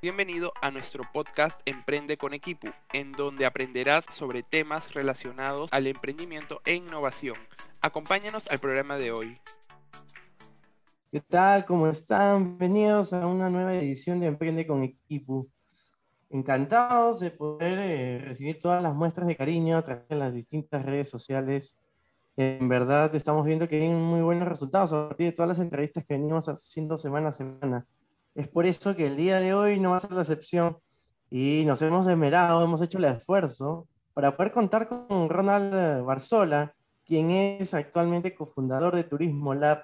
Bienvenido a nuestro podcast Emprende con Equipo, en donde aprenderás sobre temas relacionados al emprendimiento e innovación. Acompáñanos al programa de hoy. ¿Qué tal? ¿Cómo están? Bienvenidos a una nueva edición de Emprende con Equipo. Encantados de poder eh, recibir todas las muestras de cariño a través de las distintas redes sociales. En verdad estamos viendo que hay muy buenos resultados a partir de todas las entrevistas que venimos haciendo semana a semana. Es por eso que el día de hoy no va a ser la excepción y nos hemos desmerado, hemos hecho el esfuerzo para poder contar con Ronald Barzola, quien es actualmente cofundador de Turismo Lab,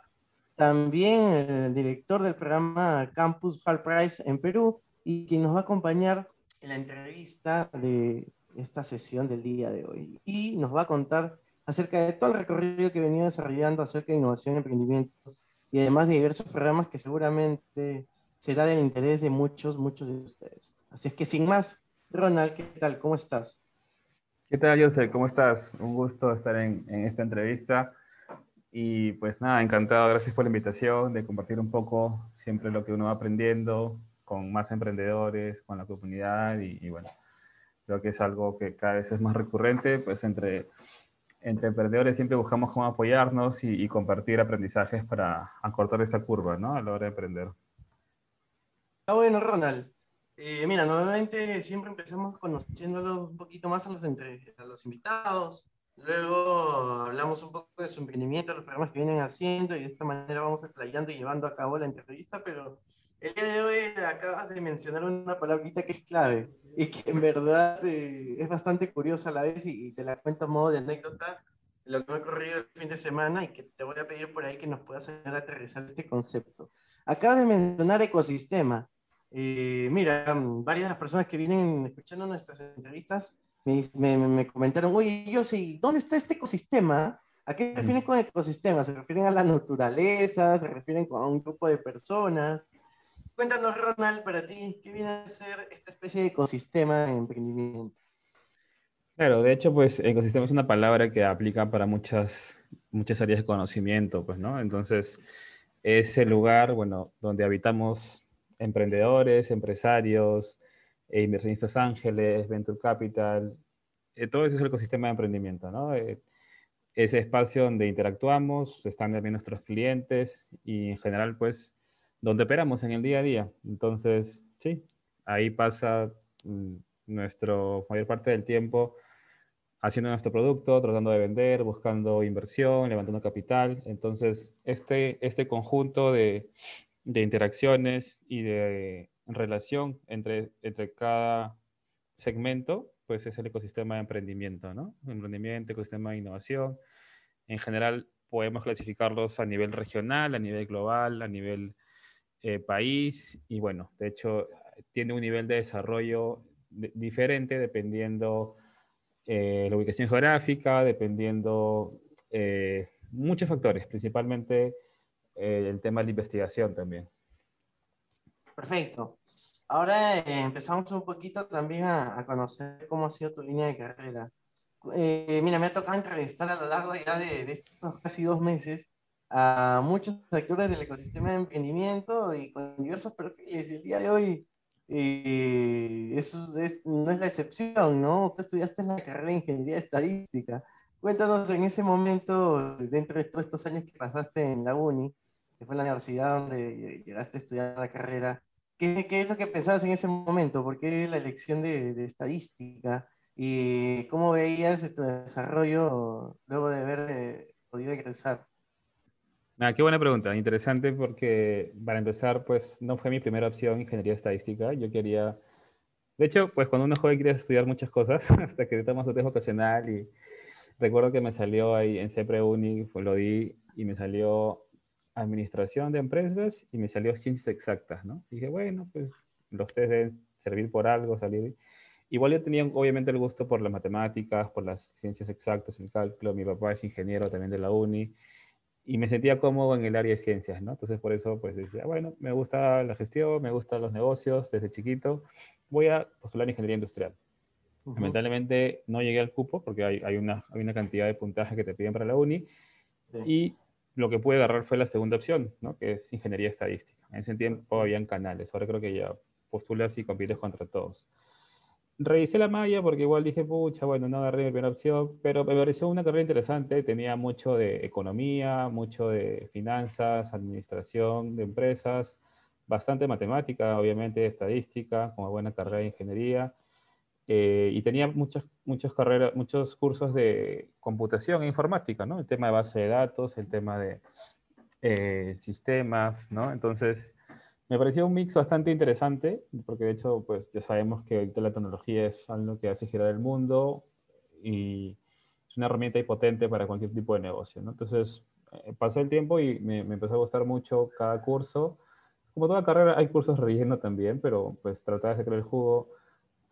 también el director del programa Campus Hall Price en Perú y quien nos va a acompañar en la entrevista de esta sesión del día de hoy. Y nos va a contar acerca de todo el recorrido que venía desarrollando acerca de innovación y emprendimiento y además de diversos programas que seguramente será del interés de muchos, muchos de ustedes. Así es que sin más, Ronald, ¿qué tal? ¿Cómo estás? ¿Qué tal, José? ¿Cómo estás? Un gusto estar en, esta entrevista. Y pues nada, encantado, gracias por la invitación de compartir un poco siempre lo que uno va aprendiendo con más emprendedores, con la comunidad y, bueno, creo que es algo que cada vez es más recurrente, pues entre, entre emprendedores siempre buscamos cómo apoyarnos y, y compartir aprendizajes para acortar esa curva, ¿no? A la hora de emprender. Ah, bueno, Ronald. Eh, mira, normalmente siempre empezamos conociéndolo un poquito más a los, entre, a los invitados. Luego hablamos un poco de su emprendimiento, los programas que vienen haciendo y de esta manera vamos explayando y llevando a cabo la entrevista. Pero el día de hoy acabas de mencionar una palabrita que es clave y que en verdad eh, es bastante curiosa a la vez y, te la cuento a modo de anécdota lo que me ha ocurrido el fin de semana y que te voy a pedir por ahí que nos puedas ayudar a aterrizar este concepto. Acabas de mencionar ecosistema. Eh, mira, mm, varias de las personas que vienen escuchando nuestras entrevistas me, me, comentaron, oye, yo sé, ¿dónde está este ecosistema? ¿A qué se refieren con ecosistema? ¿Se refieren a la naturaleza? ¿Se refieren a un grupo de personas? Cuéntanos, Ronald, para ti, ¿qué viene a ser esta especie de ecosistema en emprendimiento? Claro, de hecho, pues ecosistema es una palabra que aplica para muchas, muchas áreas de conocimiento, pues, ¿no? Entonces, es el lugar, bueno, donde habitamos emprendedores, empresarios, e inversionistas ángeles, venture capital, eh, todo eso es el ecosistema de emprendimiento, ¿no? Eh, ese espacio donde interactuamos, están también nuestros clientes y en general, pues, donde operamos en el día a día. Entonces, sí, ahí pasa mm, nuestro mayor parte del tiempo haciendo nuestro producto, tratando de vender, buscando inversión, levantando capital. Entonces, este, este conjunto de, de interacciones y de relación entre, entre cada segmento, pues es el ecosistema de emprendimiento, ¿no? Emprendimiento, ecosistema de innovación. En general, podemos clasificarlos a nivel regional, a nivel global, a nivel eh, país, y bueno, de hecho, tiene un nivel de desarrollo diferente dependiendo eh, la ubicación geográfica, dependiendo eh, muchos factores, principalmente eh, el tema de la investigación también. Perfecto. Ahora eh, empezamos un poquito también a, conocer cómo ha sido tu línea de carrera. Eh, mira, me ha tocado entrevistar a lo largo ya de, estos casi dos meses a muchos actores del ecosistema de emprendimiento y con diversos perfiles. El día de hoy eso no es la excepción, ¿no? Tú estudiaste en la carrera de Ingeniería Estadística. Cuéntanos en ese momento, dentro de todos estos años que pasaste en la uni, que fue la universidad donde llegaste a estudiar la carrera, ¿qué, qué es lo que pensabas en ese momento? ¿Por qué la elección de, de estadística? ¿Y cómo veías tu desarrollo luego de haber eh, podido egresar? Ah, qué buena pregunta, interesante porque para empezar, pues no fue mi primera opción ingeniería estadística. Yo quería, de hecho, pues cuando uno joven quiere estudiar muchas cosas, hasta que tomas su test vocacional y recuerdo que me salió ahí en CEPRE Uni, lo di y me salió administración de empresas y me salió ciencias exactas, ¿no? dije, bueno, pues los test deben servir por algo, salir. Igual yo tenía obviamente el gusto por las matemáticas, por las ciencias exactas, el cálculo, mi papá es ingeniero también de la uni y me sentía cómodo en el área de ciencias, ¿no? Entonces por eso pues decía, bueno, me gusta la gestión, me gustan los negocios desde chiquito, voy a postular ingeniería industrial. Lamentablemente no llegué al cupo porque hay, hay, una, hay una cantidad de puntaje que te piden para la uni y lo que pude agarrar fue la segunda opción, ¿no? que es ingeniería estadística. En ese tiempo habían canales, ahora creo que ya postulas y compites contra todos. Revisé la malla porque igual dije, pucha, bueno, no agarré mi primera opción, pero me pareció una carrera interesante, tenía mucho de economía, mucho de finanzas, administración de empresas, bastante matemática, obviamente estadística, como buena carrera de ingeniería, eh, y tenía muchas, muchas carreras, muchos cursos de computación e informática, ¿no? El tema de base de datos, el tema de eh, sistemas, ¿no? Entonces, me pareció un mix bastante interesante, porque de hecho, pues ya sabemos que la tecnología es algo que hace girar el mundo y es una herramienta potente para cualquier tipo de negocio, ¿no? Entonces, eh, pasó el tiempo y me, me, empezó a gustar mucho cada curso. Como toda carrera, hay cursos relleno también, pero pues tratar de sacar el jugo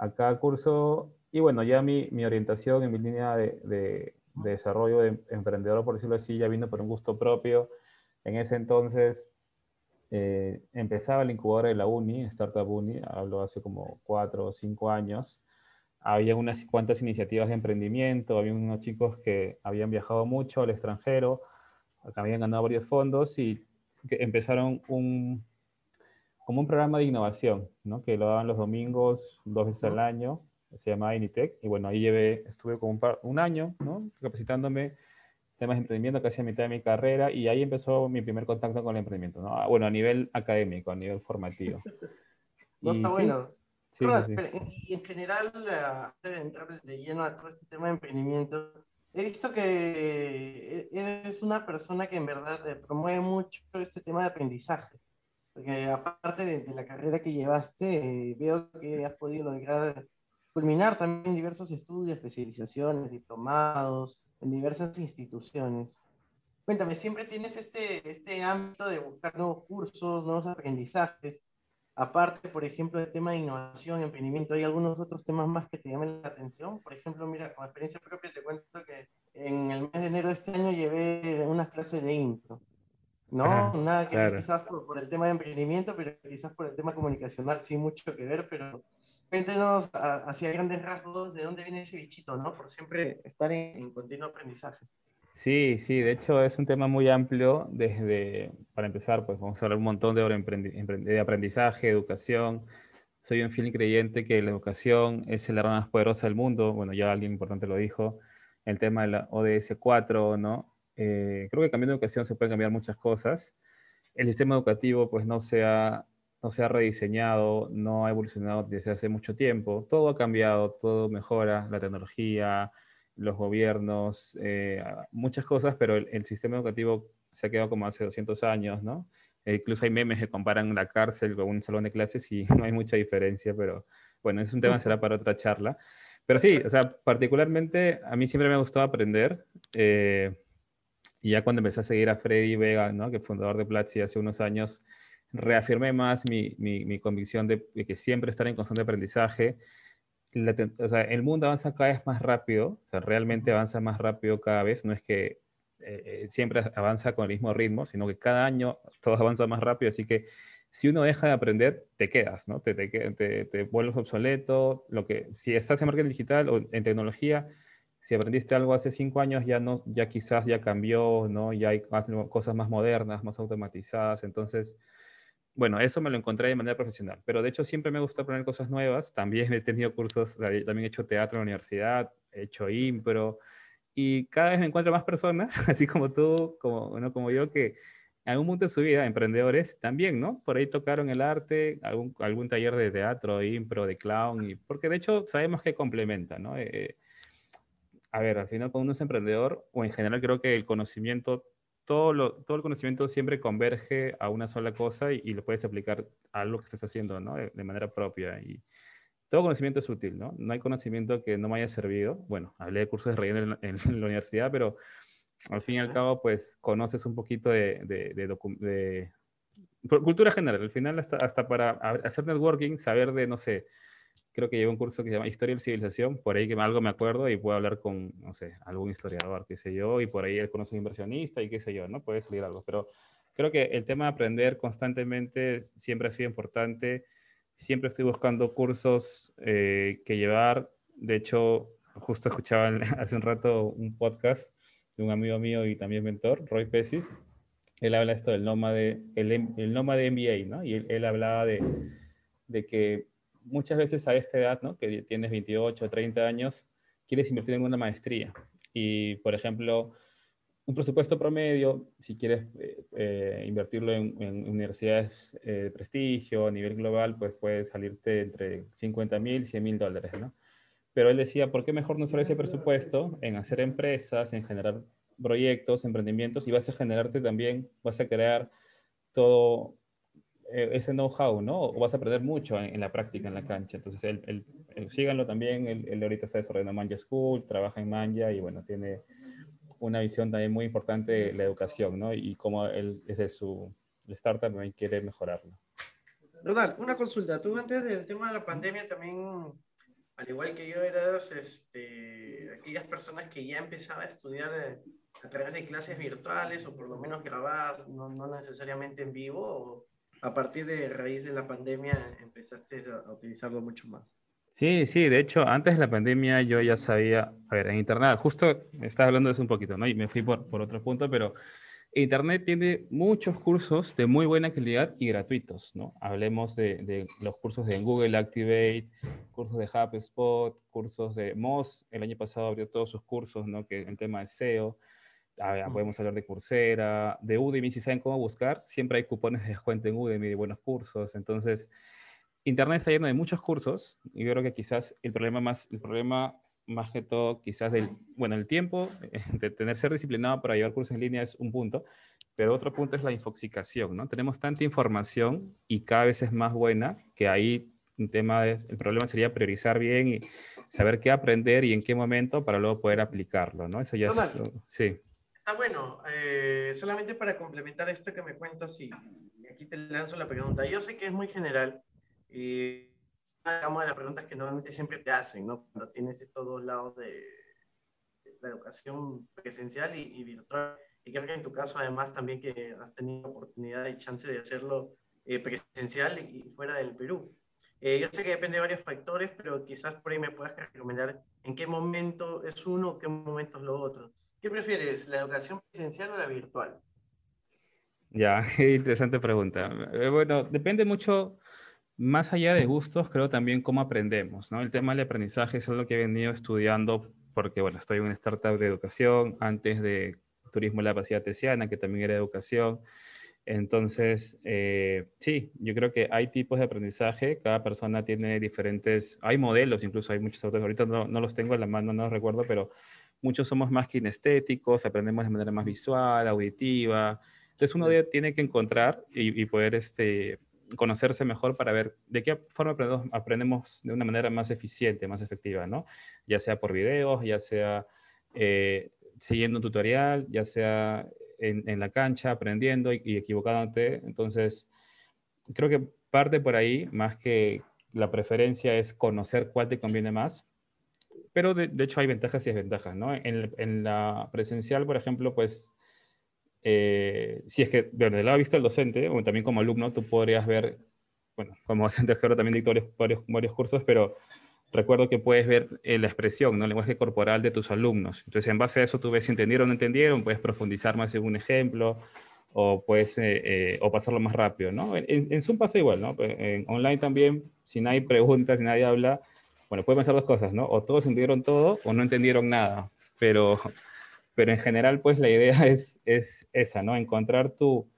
a cada curso. Y bueno, ya mi, mi orientación en mi línea de, de, de, desarrollo de emprendedor, por decirlo así, ya vino por un gusto propio. En ese entonces eh, empezaba el incubador de la Uni, Startup Uni, hablo hace como cuatro o cinco años. Había unas cuantas iniciativas de emprendimiento, había unos chicos que habían viajado mucho al extranjero, que habían ganado varios fondos y que empezaron un, como un programa de innovación, ¿no? que lo daban los domingos, dos veces al año, se llamaba Initec, y bueno, ahí llevé, estuve como un, un año ¿no? capacitándome temas de emprendimiento casi a mitad de mi carrera, y ahí empezó mi primer contacto con el emprendimiento, ¿no? Ah, bueno, a nivel académico, a nivel formativo. no, está bueno. Sí, sí, y en general, antes de entrar de lleno a todo este tema de emprendimiento, he visto que eres una persona que en verdad promueve mucho este tema de aprendizaje. Porque aparte de, la carrera que llevaste, eh, veo que has podido lograr culminar también diversos estudios, especializaciones, diplomados en diversas instituciones. Cuéntame, ¿siempre tienes este, este ámbito de buscar nuevos cursos, nuevos aprendizajes? Aparte, por ejemplo, del tema de innovación, emprendimiento, ¿hay algunos otros temas más que te llamen la atención? Por ejemplo, mira, con experiencia propia te cuento que en el mes de enero de este año llevé unas clases de intro. ¿No? Nada que ver quizás por, el tema de emprendimiento, pero quizás por el tema comunicacional sí mucho que ver, pero cuéntenos hacia grandes rasgos de dónde viene ese bichito, ¿no? Por siempre estar en, continuo aprendizaje. Sí, sí, de hecho es un tema muy amplio desde, para empezar, pues vamos a hablar un montón de, de aprendizaje, educación. Soy un fiel creyente que la educación es la arma más poderosa del mundo. Bueno, ya alguien importante lo dijo. El tema de la ODS 4, ¿no? Eh, creo que cambiando de educación se pueden cambiar muchas cosas. El sistema educativo pues no se ha, no se ha rediseñado, no ha evolucionado desde hace mucho tiempo. Todo ha cambiado, todo mejora, la tecnología, los gobiernos, eh, muchas cosas, pero el, sistema educativo se ha quedado como hace 200 años, ¿no? E incluso hay memes que comparan la cárcel con un salón de clases y no hay mucha diferencia, pero bueno, es un tema será para otra charla. Pero sí, o sea, particularmente a mí siempre me ha gustado aprender. Eh, y ya cuando empecé a seguir a Freddy Vega, ¿no? que es fundador de Platzi hace unos años, reafirmé más mi, mi, convicción de, que siempre estar en constante aprendizaje. o sea, el mundo avanza cada vez más rápido, o sea, realmente avanza más rápido cada vez, no es que eh, eh, siempre avanza con el mismo ritmo, sino que cada año todo avanza más rápido, así que si uno deja de aprender, te quedas, ¿no? Te, te, te, te vuelves obsoleto, lo que, si estás en marketing digital o en tecnología, si aprendiste algo hace cinco años, ya, no, ya quizás ya cambió, ¿no? Ya hay cosas más modernas, más automatizadas. Entonces, bueno, eso me lo encontré de manera profesional. Pero de hecho siempre me gusta aprender cosas nuevas. También he tenido cursos, también he hecho teatro en la universidad, he hecho impro. Y cada vez me encuentro más personas, así como tú, como, bueno, como yo, que en algún punto de su vida, emprendedores también, ¿no? Por ahí tocaron el arte, algún, algún taller de teatro, impro, de clown, y, porque de hecho sabemos que complementa, ¿no? Eh, a ver, al final cuando uno es emprendedor, o en general creo que el conocimiento, todo, lo, todo el conocimiento siempre converge a una sola cosa y, lo puedes aplicar a lo que estás haciendo, ¿no? De, manera propia. Y todo conocimiento es útil, ¿no? No hay conocimiento que no me haya servido. Bueno, hablé de cursos de relleno en, la universidad, pero al fin y al cabo, pues conoces un poquito de, de, de cultura general. Al final, hasta, hasta para hacer networking, saber de, no sé, creo que llevo un curso que se llama Historia de la Civilización, por ahí que algo me acuerdo y puedo hablar con, no sé, algún historiador, qué sé yo, y por ahí él conoce un inversionista y qué sé yo, ¿no? Puede salir algo, pero creo que el tema de aprender constantemente siempre ha sido importante, siempre estoy buscando cursos eh, que llevar, de hecho, justo escuchaba hace un rato un podcast de un amigo mío y también mentor, Roy Pesis, él habla esto del nómade, el, el nómade MBA, ¿no? Y él, él hablaba de de que muchas veces a esta edad, ¿no? que tienes 28 o 30 años, quieres invertir en una maestría. Y, por ejemplo, un presupuesto promedio, si quieres eh, eh, invertirlo en, universidades eh, de prestigio a nivel global, pues puede salirte entre 50 mil y 100 mil dólares, ¿no? Pero él decía, ¿por qué mejor no usar ese presupuesto en hacer empresas, en generar proyectos, emprendimientos y vas a generarte también, vas a crear todo ese know-how, ¿no? O vas a aprender mucho en, la práctica, en la cancha. Entonces, él, síganlo también, él, él, ahorita está desarrollando Manja School, trabaja en Manja y bueno, tiene una visión también muy importante de la educación, ¿no? Y cómo él desde su startup también quiere mejorarlo. Ronald, una consulta. Tú antes del tema de la pandemia también, al igual que yo, eras este, aquellas personas que ya empezaban a estudiar eh, a través de clases virtuales o por lo menos grabadas, no, no necesariamente en vivo, o a partir de raíz de la pandemia empezaste a utilizarlo mucho más. Sí, sí, de hecho, antes de la pandemia yo ya sabía, a ver, en Internet, justo estaba hablando de eso un poquito, ¿no? Y me fui por, por otro punto, pero Internet tiene muchos cursos de muy buena calidad y gratuitos, ¿no? Hablemos de, de los cursos de Google Activate, cursos de HubSpot, cursos de Moz, el año pasado abrió todos sus cursos, ¿no? Que el tema de SEO, podemos hablar de Coursera, de Udemy, si saben cómo buscar, siempre hay cupones de descuento en Udemy de buenos cursos, entonces Internet está lleno de muchos cursos y yo creo que quizás el problema más, el problema más que todo quizás del, bueno, el tiempo de tener ser disciplinado para llevar cursos en línea es un punto, pero otro punto es la infoxicación, ¿no? Tenemos tanta información y cada vez es más buena que ahí un tema es, el problema sería priorizar bien y saber qué aprender y en qué momento para luego poder aplicarlo, ¿no? Eso ya es, sí. Está bueno, eh, solamente para complementar esto que me cuentas y aquí te lanzo la pregunta. Yo sé que es muy general, y digamos, de las preguntas que normalmente siempre te hacen, ¿no? Cuando tienes estos dos lados de, la educación presencial y, virtual. Y creo que en tu caso, además, también que has tenido oportunidad y chance de hacerlo eh, presencial y fuera del Perú. Eh, yo sé que depende de varios factores, pero quizás por ahí me puedas recomendar en qué momento es uno, qué momento es lo otro. ¿Qué prefieres, la educación presencial o la virtual? Ya, interesante pregunta. Eh, bueno, depende mucho más allá de gustos, creo también cómo aprendemos, ¿no? El tema del aprendizaje es algo que he venido estudiando porque, bueno, estoy en una startup de educación, antes de Turismo La Pacía Tesiana, que también era educación. Entonces, eh, sí, yo creo que hay tipos de aprendizaje, cada persona tiene diferentes, hay modelos, incluso hay muchos autores, ahorita no, no los tengo en la mano, no los recuerdo, pero muchos somos más kinestéticos, aprendemos de manera más visual, auditiva. Entonces, uno tiene que encontrar y, y poder este, conocerse mejor para ver de qué forma aprendemos, de una manera más eficiente, más efectiva, ¿no? Ya sea por videos, ya sea eh, siguiendo un tutorial, ya sea en, la cancha aprendiendo y, equivocándote. Entonces, creo que parte por ahí, más que la preferencia es conocer cuál te conviene más. Pero de, hecho hay ventajas y desventajas, ¿no? En, en la presencial, por ejemplo, pues eh, si es que, bueno, del lado visto del docente, o también como alumno, tú podrías ver, bueno, como docente también dicto varios, varios, cursos, pero recuerdo que puedes ver eh, la expresión, ¿no? el lenguaje corporal de tus alumnos. Entonces, en base a eso, tú ves si entendieron o no entendieron, puedes profundizar más en un ejemplo, o puedes, eh, o pasarlo más rápido, ¿no? En, en, Zoom pasa igual, ¿no? En online también, si nadie pregunta, si nadie habla, bueno, puede pasar dos cosas, ¿no? O todos entendieron todo o no entendieron nada, pero pero en general, pues la idea es, es esa, ¿no? Encontrar tu,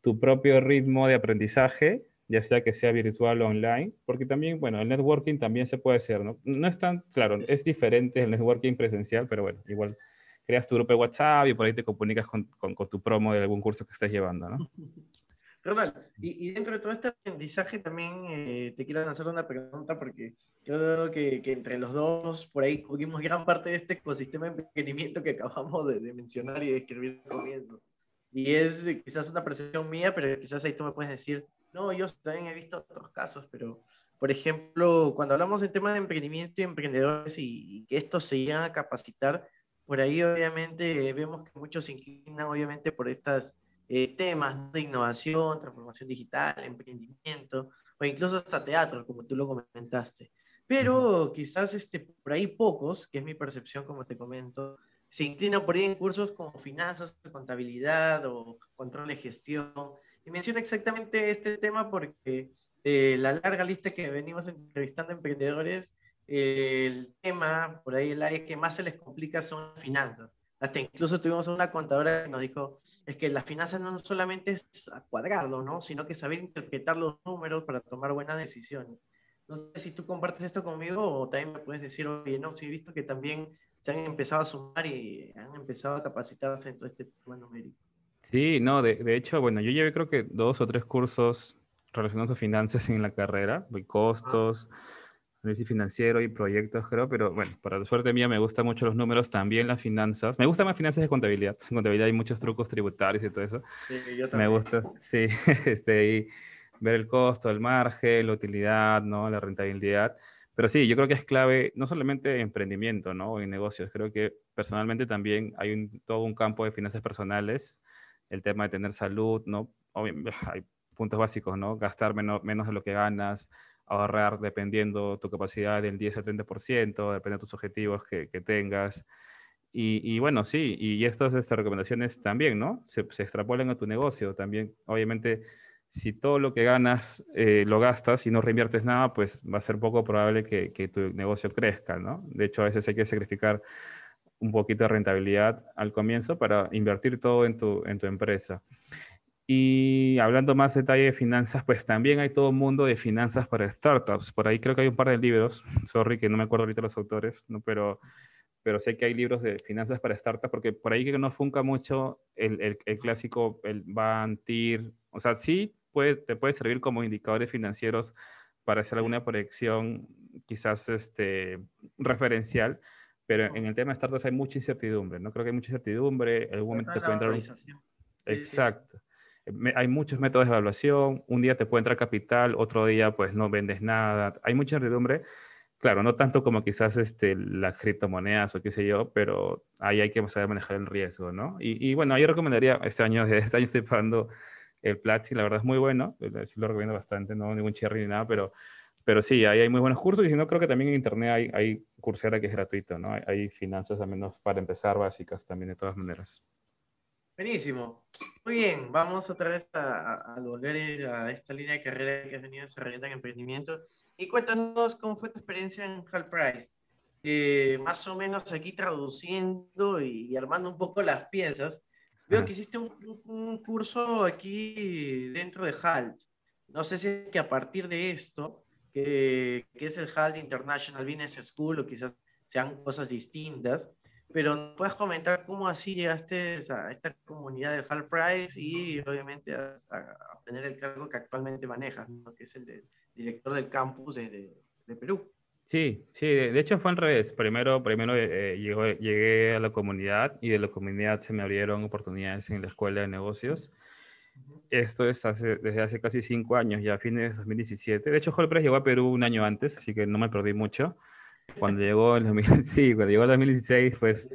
tu propio ritmo de aprendizaje, ya sea que sea virtual o online, porque también, bueno, el networking también se puede hacer, ¿no? No es tan, claro, es diferente el networking presencial, pero bueno, igual creas tu grupo de WhatsApp y por ahí te comunicas con, con, con tu promo de algún curso que estés llevando, ¿no? Ronald, y, dentro de todo este aprendizaje también eh, te quiero hacer una pregunta porque creo que, que, entre los dos por ahí cubrimos gran parte de este ecosistema de emprendimiento que acabamos de, de mencionar y de escribir al comienzo. Y es quizás una percepción mía, pero quizás ahí tú me puedes decir, no, yo también he visto otros casos, pero por ejemplo, cuando hablamos del tema de emprendimiento y emprendedores y, y que estos se llegan a capacitar, por ahí obviamente vemos que muchos se inclinan obviamente por estas eh, temas de innovación, transformación digital, emprendimiento, o incluso hasta teatro, como tú lo comentaste. Pero quizás este, por ahí pocos, que es mi percepción, como te comento, se inclinan por ahí en cursos como finanzas, contabilidad o control de gestión. Y menciono exactamente este tema porque eh, la larga lista que venimos entrevistando emprendedores, el tema, por ahí el área que más se les complica son las finanzas. Hasta incluso tuvimos una contadora que nos dijo, es que las finanzas no solamente es cuadrarlo, ¿no? sino que saber interpretar los números para tomar buenas decisiones. No sé si tú compartes esto conmigo o también me puedes decir, oye, no, sí he visto que también se han empezado a sumar y han empezado a capacitarse en todo este tema numérico. Sí, no, de, de hecho, bueno, yo llevé creo que dos o tres cursos relacionados a finanzas en la carrera, de costos, análisis financiero y proyectos, creo, pero bueno, para la suerte mía me gustan mucho los números, también las finanzas. Me gustan más finanzas de contabilidad. En contabilidad hay muchos trucos tributarios y todo eso. Sí, yo también. Me gusta, sí, este, y ver el costo, el margen, la utilidad, ¿no? La rentabilidad. Pero sí, yo creo que es clave no solamente en emprendimiento, ¿no? En negocios. Creo que personalmente también hay un, todo un campo de finanzas personales, el tema de tener salud, ¿no? Obviamente, hay puntos básicos, ¿no? Gastar menos, menos de lo que ganas, ahorrar dependiendo tu capacidad del 10 al 30%, depende de tus objetivos que, que tengas. Y, y, bueno, sí, y estas, estas recomendaciones también, ¿no? Se, se, extrapolan a tu negocio también. Obviamente, si todo lo que ganas eh, lo gastas y no reinviertes nada, pues va a ser poco probable que, que, tu negocio crezca, ¿no? De hecho, a veces hay que sacrificar un poquito de rentabilidad al comienzo para invertir todo en tu, en tu empresa. Y hablando más detalle de finanzas, pues también hay todo un mundo de finanzas para startups. Por ahí creo que hay un par de libros, sorry que no me acuerdo ahorita los autores, ¿no? pero, pero sé que hay libros de finanzas para startups, porque por ahí que no funca mucho el, el, el clásico, el BAN, TIR, o sea, sí puede, te puede servir como indicadores financieros para hacer alguna proyección quizás este, referencial, pero en el tema de startups hay mucha incertidumbre, ¿no? Creo que hay mucha incertidumbre, en algún momento te puede entrar un... Hay muchos métodos de evaluación, un día te puede entrar capital, otro día pues no vendes nada, hay mucha incertidumbre, claro, no tanto como quizás este, las criptomonedas o qué sé yo, pero ahí hay que saber manejar el riesgo, ¿no? Y, bueno, yo recomendaría, este año, este año estoy pagando el Platzi, la verdad es muy bueno, sí lo recomiendo bastante, no ningún cherry ni nada, pero, pero sí, ahí hay muy buenos cursos y si no, creo que también en internet hay, hay Coursera que es gratuito, ¿no? Hay, hay finanzas al menos para empezar básicas también de todas maneras. Buenísimo. Muy bien, vamos otra vez a, a, volver a esta línea de carrera que has venido desarrollando en emprendimiento. Y cuéntanos cómo fue tu experiencia en Hall Price. Eh, más o menos aquí traduciendo y, y, armando un poco las piezas. Veo que hiciste un, un, un, curso aquí dentro de HALT. No sé si es que a partir de esto, que, que es el HALT International Business School, o quizás sean cosas distintas, pero puedes comentar cómo así llegaste a esta comunidad de Hall Price y obviamente a, a, obtener el cargo que actualmente manejas, ¿no? que es el de director del campus de, de, Perú. Sí, sí, de hecho fue al revés. Primero, primero eh, llegó, llegué a la comunidad y de la comunidad se me abrieron oportunidades en la escuela de negocios. Esto es hace, desde hace casi cinco años, ya a fines de 2017. De hecho, Price llegó a Perú un año antes, así que no me perdí mucho cuando llegó el 2000, sí, cuando llegó el 2016, pues,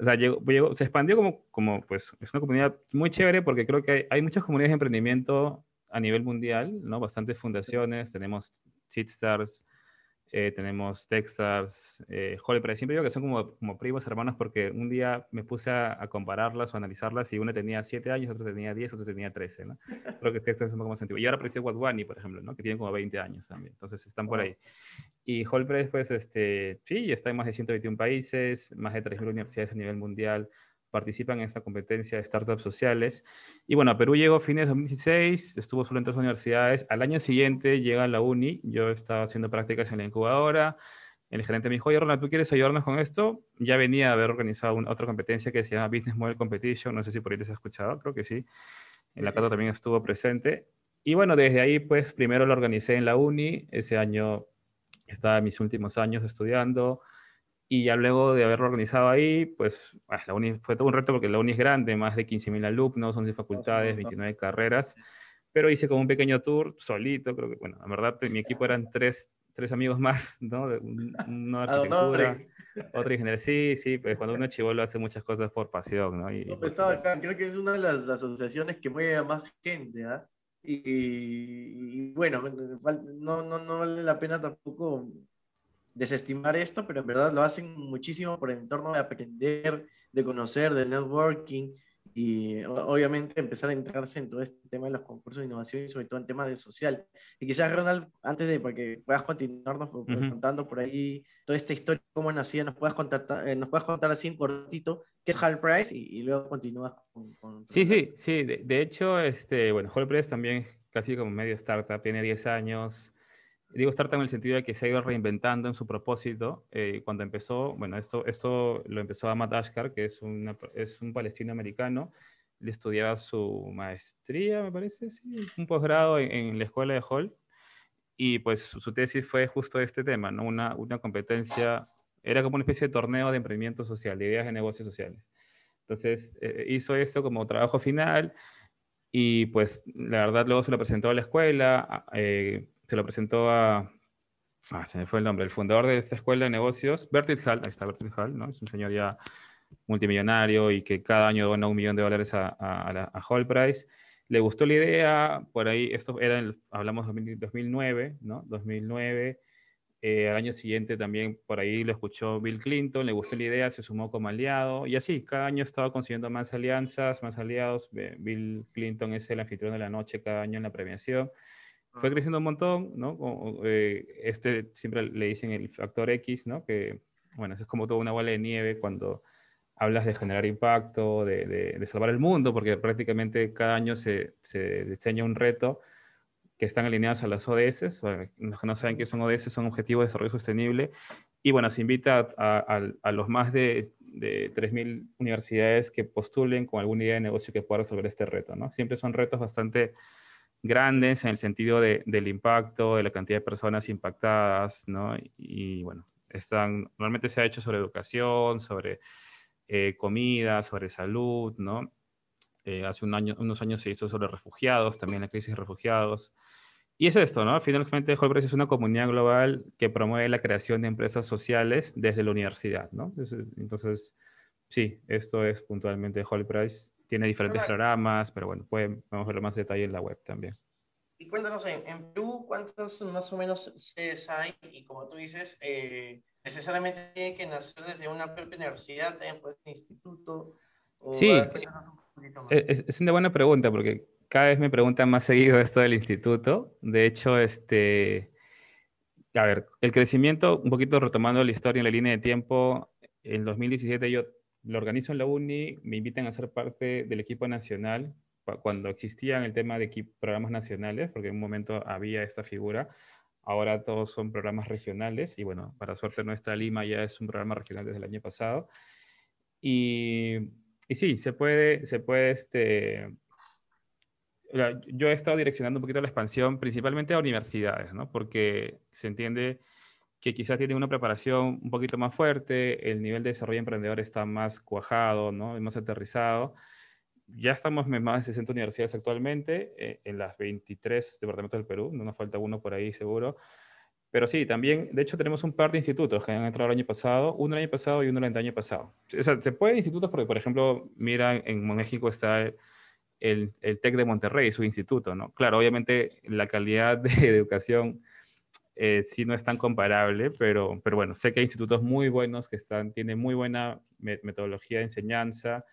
o sea, llegó, llegó, se expandió como, como, pues, es una comunidad muy chévere porque creo que hay, hay muchas comunidades de emprendimiento a nivel mundial, ¿no? Bastantes fundaciones, tenemos Cheatstars, eh, tenemos Techstars, eh. Siempre digo que son como, como primos hermanos porque un día me puse a, a, compararlas o analizarlas y una tenía 7 años, otra tenía 10, otra tenía 13, ¿no? Creo que Techstars es un poco más antiguo. Y ahora apareció Wadwani, por ejemplo, ¿no? Que tienen como 20 años también. Entonces están por ahí. Y Price, pues, este, sí, está en más de 121 países, más de 3.000 universidades a nivel mundial participan en esta competencia de startups sociales. Y bueno, a Perú llegó a fines de 2016, estuvo solo en tres universidades. Al año siguiente llega a la uni, yo estaba haciendo prácticas en la incubadora. El gerente me dijo, oye, Ronald, ¿tú quieres ayudarnos con esto? Ya venía a haber organizado una, otra competencia que se llama Business Model Competition, no sé si por ahí les has escuchado, creo que sí. En la Cata también estuvo presente. Y bueno, desde ahí, pues primero lo organicé en la uni, ese año estaba en mis últimos años estudiando, y ya luego de haberlo organizado ahí, pues bueno, la uni fue todo un reto porque la uni es grande, más de 15.000 alumnos, 11 facultades, 29 carreras, pero hice como un pequeño tour solito, creo que, bueno, la verdad, mi equipo eran tres, tres amigos más, ¿no? Una arquitectura, otra ingeniería, sí, sí, pues cuando uno chivolo hace muchas cosas por pasión, ¿no? Y, no, pues estaba acá, creo que es una de las asociaciones que mueve a más gente, ¿ah? ¿eh? Y, y, bueno, no, no, no vale la pena tampoco desestimar esto, pero en verdad lo hacen muchísimo por el entorno de aprender, de conocer, de networking. y obviamente empezar a entrarse en todo este tema de los concursos de innovación y sobre todo en temas de social. Y quizás, Ronald, antes de para puedas continuarnos contando por ahí toda esta historia, cómo nacía, nos puedas contar, eh, nos puedas contar así en cortito qué es Hall Price y, luego continúas con... sí, sí, sí. De, hecho, este, bueno, Hall Price también casi como medio startup, tiene 10 años. Digo startup en el sentido de que se ha ido reinventando en su propósito. Eh, cuando empezó, bueno, esto, esto lo empezó Ahmad Ashkar, que es, una, es un palestino americano. Él estudiaba su maestría, me parece, sí, un posgrado en, la escuela de Hall. Y pues su, tesis fue justo este tema, ¿no? Una, una competencia, era como una especie de torneo de emprendimiento social, de ideas de negocios sociales. Entonces eh, hizo esto como trabajo final y pues la verdad luego se lo presentó a la escuela, eh, se lo presentó a, ah, se me fue el nombre, el fundador de esta escuela de negocios, Bertil Hall, ahí está Bertil Hall, ¿no? Es un señor ya multimillonario y que cada año dona un millón de dólares a, a, a Hall Price. Le gustó la idea, por ahí, esto era, hablamos de 2009, ¿no? 2009. Eh, al año siguiente también por ahí lo escuchó Bill Clinton, le gustó la idea, se sumó como aliado y así, cada año estaba consiguiendo más alianzas, más aliados. Bill Clinton es el anfitrión de la noche cada año en la premiación fue creciendo un montón, ¿no? Eh, este siempre le dicen el factor X, ¿no? Que, bueno, eso es como toda una bola de nieve cuando hablas de generar impacto, de, de, salvar el mundo, porque prácticamente cada año se, se, diseña un reto que están alineados a las ODS. Bueno, los que no saben qué son ODS son Objetivos de Desarrollo Sostenible. Y bueno, se invita a, a, a los más de, de 3.000 universidades que postulen con alguna idea de negocio que pueda resolver este reto, ¿no? Siempre son retos bastante grandes en el sentido de, del impacto, de la cantidad de personas impactadas, ¿no? Y, bueno, están, normalmente se ha hecho sobre educación, sobre eh, comida, sobre salud, ¿no? Eh, hace un año, unos años se hizo sobre refugiados, también la crisis de refugiados. Y es esto, ¿no? Finalmente, Price es una comunidad global que promueve la creación de empresas sociales desde la universidad, ¿no? Entonces, sí, esto es puntualmente Price tiene diferentes programas, pero bueno, pueden, podemos ver más detalle en la web también. Y cuéntanos, en, en Perú, ¿cuántos más o menos sedes hay? Y como tú dices, eh, necesariamente tiene que nacer desde una propia universidad, también puede ser instituto. sí, es, es, una buena pregunta porque cada vez me preguntan más seguido esto del instituto. De hecho, este, a ver, el crecimiento, un poquito retomando la historia en la línea de tiempo, en 2017 yo lo organizo en la uni, me invitan a ser parte del equipo nacional cuando existían el tema de programas nacionales, porque en un momento había esta figura. Ahora todos son programas regionales y bueno, para suerte nuestra Lima ya es un programa regional desde el año pasado. Y, y sí, se puede, se puede este, yo he estado direccionando un poquito la expansión principalmente a universidades, ¿no? Porque se entiende que quizás tienen una preparación un poquito más fuerte, el nivel de desarrollo emprendedor está más cuajado, ¿no? más aterrizado. Ya estamos en más de 60 universidades actualmente, eh, en las 23 departamentos del Perú, no nos falta uno por ahí seguro. Pero sí, también, de hecho, tenemos un par de institutos que han entrado el año pasado, uno el año pasado y uno el año pasado. O sea, se puede institutos porque, por ejemplo, mira, en México está el, el TEC de Monterrey, su instituto, ¿no? Claro, obviamente la calidad de educación eh, sí no es tan comparable, pero, pero bueno, sé que hay institutos muy buenos que están, tienen muy buena metodología de enseñanza.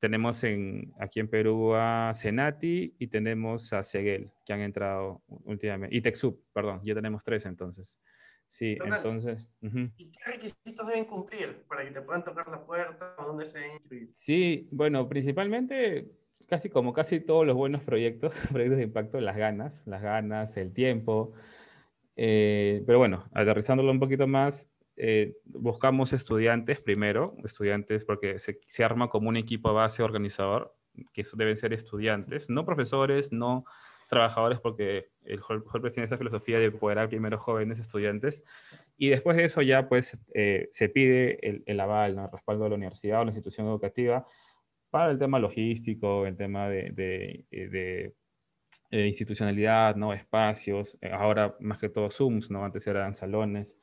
Tenemos en, aquí en Perú a Senati y tenemos a Seguel, que han entrado últimamente. Y TechSoup, perdón, ya tenemos tres entonces. Sí, entonces. ¿Y qué requisitos deben cumplir para que te puedan tocar la puerta? ¿Dónde se deben inscribir? Sí, bueno, principalmente, casi como casi todos los buenos proyectos, proyectos de impacto, las ganas, las ganas, el tiempo, eh, pero bueno, aterrizándolo un poquito más, eh, buscamos estudiantes primero, estudiantes porque se, se, arma como un equipo base organizador, que eso deben ser estudiantes, no profesores, no trabajadores, porque el Hall tiene esa filosofía de empoderar primero jóvenes estudiantes, y después de eso ya pues eh, se pide el, el aval, ¿no? el respaldo de la universidad o la institución educativa para el tema logístico, el tema de, de, de eh, institucionalidad, ¿no? Espacios, eh, ahora más que todo Zooms, ¿no? Antes eran salones.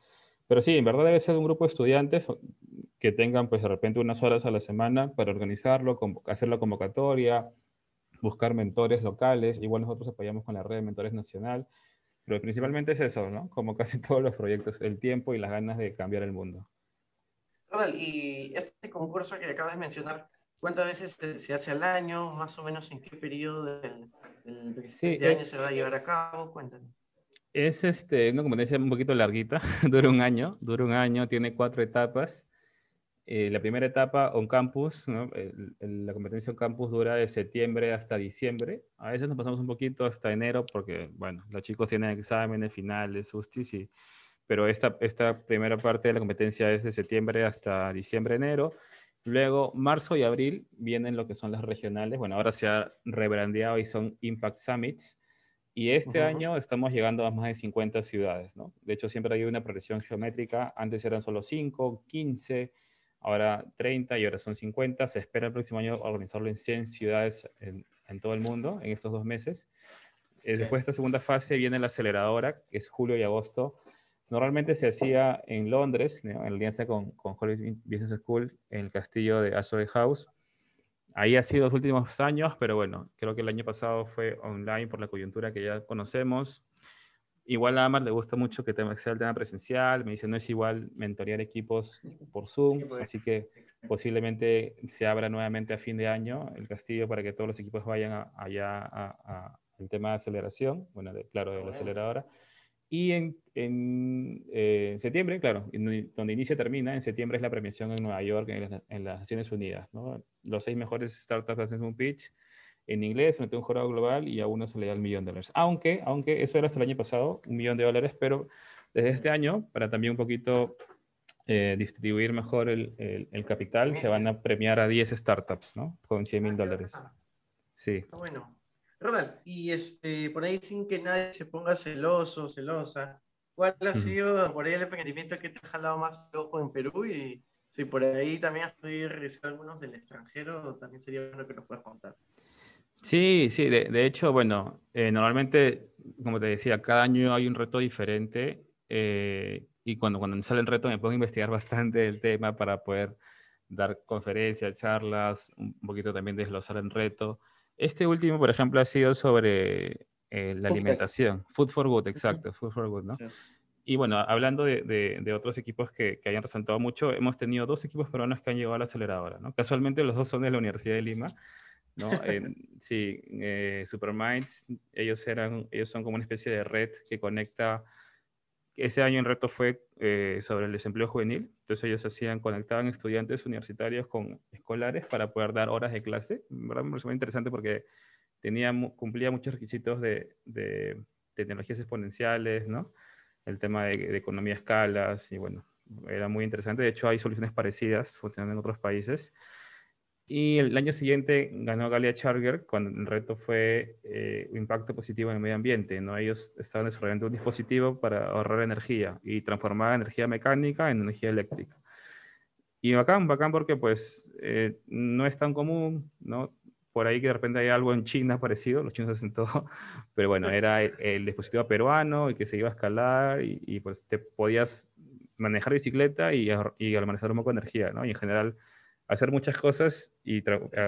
Pero sí, en verdad debe ser un grupo de estudiantes que tengan, pues, de repente unas horas a la semana para organizarlo, hacer la convocatoria, buscar mentores locales. Igual nosotros apoyamos con la red de mentores nacional. Pero principalmente es eso, ¿no? Como casi todos los proyectos, el tiempo y las ganas de cambiar el mundo. Y este concurso que acabas de mencionar, ¿Cuántas veces se, hace al año? Más o menos en qué periodo del, año se va a llevar a cabo? Cuéntanos. Es este, una competencia un poquito larguita, dura un año, dura un año, tiene cuatro etapas. Eh, la primera etapa on campus, la competencia on campus dura de septiembre hasta diciembre. A veces nos pasamos un poquito hasta enero porque, bueno, los chicos tienen exámenes finales, sustis, y, pero esta, esta primera parte de la competencia es de septiembre hasta diciembre, enero. Luego, marzo y abril vienen lo que son las regionales. Bueno, ahora se ha rebrandeado y son Impact Summits. Y este año estamos llegando a más de 50 ciudades, ¿no? De hecho, siempre hay una progresión geométrica. Antes eran solo 5, 15, ahora 30 y ahora son 50. Se espera el próximo año organizarlo en 100 ciudades en, todo el mundo en estos dos meses. Eh, después de esta segunda fase viene la aceleradora, que es julio y agosto. Normalmente se hacía en Londres, en alianza con, con Hollywood Business School, en el castillo de Ashbury House. Ahí ha sido los últimos años, pero bueno, creo que el año pasado fue online por la coyuntura que ya conocemos. Igual a Amar le gusta mucho que sea el tema presencial. Me dice, no es igual mentorear equipos por Zoom, pues. así que posiblemente se abra nuevamente a fin de año el castillo para que todos los equipos vayan allá al tema de aceleración, bueno, claro, de la aceleradora. Y en, en eh, septiembre, claro, donde inicia termina, en septiembre es la premiación en Nueva York, en las, en las Naciones Unidas. ¿no? Los seis mejores startups hacen un pitch en inglés frente a un jurado global y a uno se le da el millón de dólares. Aunque, aunque eso era hasta el año pasado, un millón de dólares, pero desde este año, para también un poquito eh, distribuir mejor el, el, capital, se van a premiar a 10 startups, ¿no? Con 100 mil dólares. Sí. Bueno. Ronald, y este, por ahí sin que nadie se ponga celoso, celosa, ¿cuál ha sido por ahí el emprendimiento que te ha jalado más loco en Perú? Y si por ahí también has podido realizar algunos del extranjero, también sería bueno que nos puedas contar. Sí, sí, de, hecho, bueno, eh, normalmente, como te decía, cada año hay un reto diferente eh, y cuando, cuando sale el reto me pongo a investigar bastante el tema para poder dar conferencias, charlas, un poquito también desglosar el reto. Este último, por ejemplo, ha sido sobre eh, la alimentación. Food for Good, exacto, Food for Good, ¿no? Y bueno, hablando de, de, otros equipos que, que, hayan resaltado mucho, hemos tenido dos equipos peruanos que han llegado a la aceleradora, ¿no? Casualmente los dos son de la Universidad de Lima, ¿no? sí, eh, Superminds, ellos, eran, ellos son como una especie de red que conecta ese año en reto fue eh, sobre el desempleo juvenil, entonces ellos hacían, conectaban estudiantes universitarios con escolares para poder dar horas de clase. ¿verdad? Me muy interesante porque tenía, cumplía muchos requisitos de, de, tecnologías exponenciales, ¿no? El tema de, de, economía a escalas y bueno, era muy interesante. De hecho, hay soluciones parecidas funcionando en otros países. Y el año siguiente ganó Galia Charger cuando el reto fue eh, impacto positivo en el medio ambiente. ¿no? Ellos estaban desarrollando un dispositivo para ahorrar energía y transformar energía mecánica en energía eléctrica. Y bacán, bacán porque pues eh, no es tan común, ¿no? Por ahí que de repente hay algo en China parecido, los chinos hacen todo, pero bueno, era el, dispositivo peruano y que se iba a escalar y, pues te podías manejar bicicleta y, y almacenar un poco de energía, ¿no? Y en general hacer muchas cosas y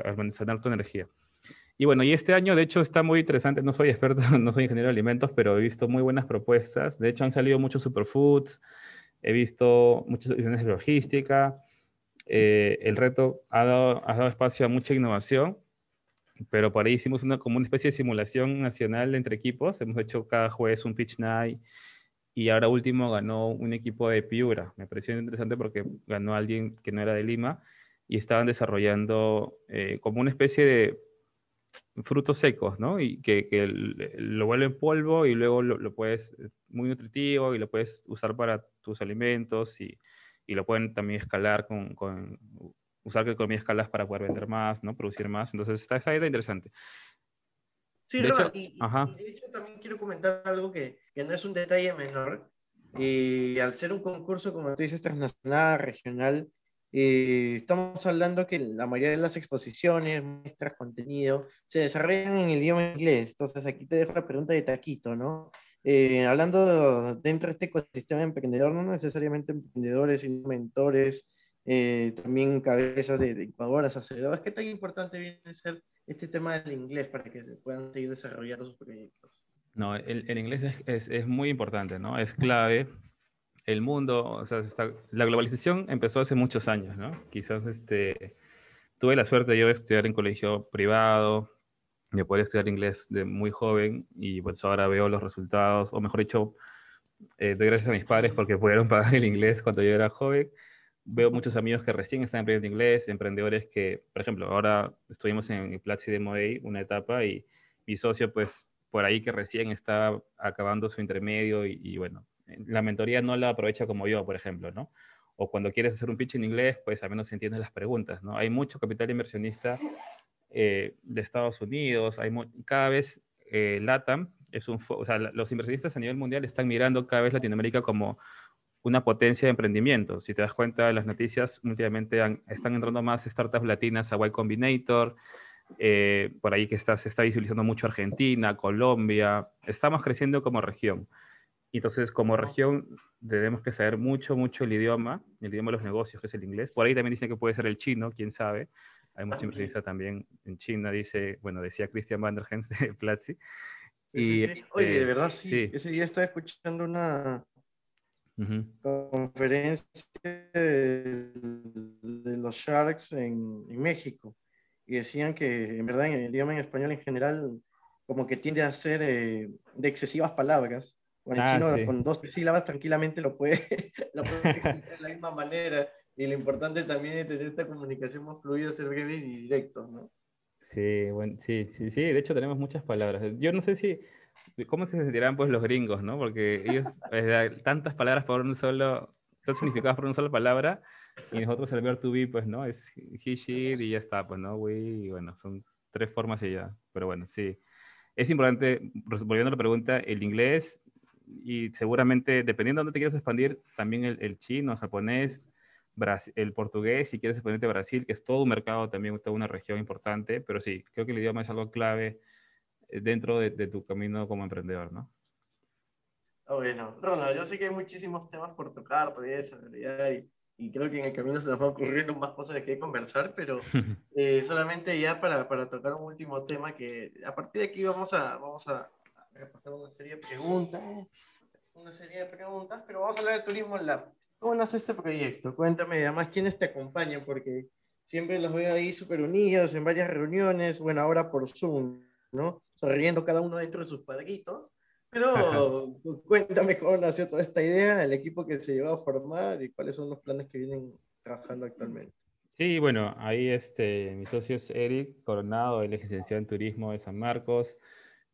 almacenar tu energía. Y bueno, y este año de hecho está muy interesante, no soy experto, no soy ingeniero de alimentos, pero he visto muy buenas propuestas. De hecho han salido muchos superfoods, he visto muchas opciones de logística. Eh, el reto ha dado, ha dado, espacio a mucha innovación, pero por ahí hicimos una, como una especie de simulación nacional entre equipos. Hemos hecho cada jueves un pitch night y ahora último ganó un equipo de Piura. Me pareció interesante porque ganó alguien que no era de Lima y estaban desarrollando eh, como una especie de frutos secos, ¿no? Y que, que lo vuelven polvo y luego lo, puedes, eh, muy nutritivo y lo puedes usar para tus alimentos y, y lo pueden también escalar con, con usar que economía escalas para poder vender más, ¿no? Producir más. Entonces está esa idea interesante. Sí, de hecho, y, de hecho también quiero comentar algo que, que no es un detalle menor. Y al ser un concurso, como tú dices, transnacional, regional, eh, estamos hablando que la mayoría de las exposiciones, muestras, contenido, se desarrollan en el idioma inglés. Entonces, aquí te dejo la pregunta de Taquito, ¿no? Eh, hablando dentro de este ecosistema emprendedor, no necesariamente emprendedores, sino mentores, eh, también cabezas de, de incubadoras, aceleradoras. ¿Qué tan importante viene a ser este tema del inglés para que se puedan seguir desarrollando sus proyectos? No, el, el inglés es, es, es, muy importante, ¿no? Es clave el mundo, o sea, la globalización empezó hace muchos años, ¿no? Quizás este, tuve la suerte yo de estudiar en colegio privado, de poder estudiar inglés de muy joven y pues ahora veo los resultados, o mejor dicho, eh, doy gracias a mis padres porque pudieron pagar el inglés cuando yo era joven. Veo muchos amigos que recién están aprendiendo inglés, emprendedores que, por ejemplo, ahora estuvimos en Platzi de Day una etapa y mi socio, pues, por ahí que recién está acabando su intermedio y, y bueno, la mentoría no la aprovecha como yo, por ejemplo, ¿no? O cuando quieres hacer un pitch en inglés, pues al menos entiendes las preguntas, ¿no? Hay mucho capital inversionista eh, de Estados Unidos, hay cada vez eh, LATAM, es un, o sea, los inversionistas a nivel mundial están mirando cada vez Latinoamérica como una potencia de emprendimiento. Si te das cuenta de las noticias, últimamente están entrando más startups latinas a Y Combinator, eh, por ahí que se está visualizando mucho Argentina, Colombia, estamos creciendo como región. Entonces, como región, debemos que saber mucho, mucho el idioma, el idioma de los negocios, que es el inglés. Por ahí también dicen que puede ser el chino, quién sabe. Hay mucha inversionista también en China, dice, bueno, decía Christian Van der Gens de Platzi. Y, Oye, de este, verdad sí. Ese día estaba escuchando una conferencia de, los Sharks en, en, México y decían que en verdad en el idioma en español en general como que tiende a ser eh, de excesivas palabras. Con el ah, chino con dos sílabas tranquilamente lo puede, lo puede explicar de la misma manera. Y lo importante también es tener esta comunicación más fluida, ser breve y directo, ¿no? Sí, bueno, sí, sí, sí, de hecho tenemos muchas palabras. Yo no sé si, ¿cómo se sentirán pues los gringos, no? Porque ellos, tantas palabras por un solo, dos significados por una sola palabra, y nosotros el verbo to be, pues, ¿no? Es he, she, y ya está, pues, ¿no? We, y bueno, son tres formas y ya. Pero bueno, sí. Es importante, volviendo a la pregunta, el inglés y seguramente, dependiendo de dónde te quieras expandir, también el, el chino, el japonés, el portugués, si quieres exponerte a Brasil, que es todo un mercado también, toda una región importante, pero sí, creo que el idioma es algo clave eh, dentro de, tu camino como emprendedor, ¿no? Ah, bueno, Ronald, yo sé que hay muchísimos temas por tocar todavía y, y, creo que en el camino se nos va a ocurrir más cosas de qué conversar, pero eh, solamente ya para, para, tocar un último tema que a partir de aquí vamos a, vamos a, repasar una serie de preguntas, una serie de preguntas, pero vamos a hablar de turismo en la ¿Cómo nace este proyecto? Cuéntame además quiénes te acompañan, porque siempre los veo ahí súper unidos en varias reuniones, bueno, ahora por Zoom, ¿no? Sonriendo cada uno dentro de sus cuadritos. Pero cuéntame cómo nació toda esta idea, el equipo que se llevó a formar y cuáles son los planes que vienen trabajando actualmente. Sí, bueno, ahí este, mi socio es Eric Coronado, él es licenciado en Turismo de San Marcos.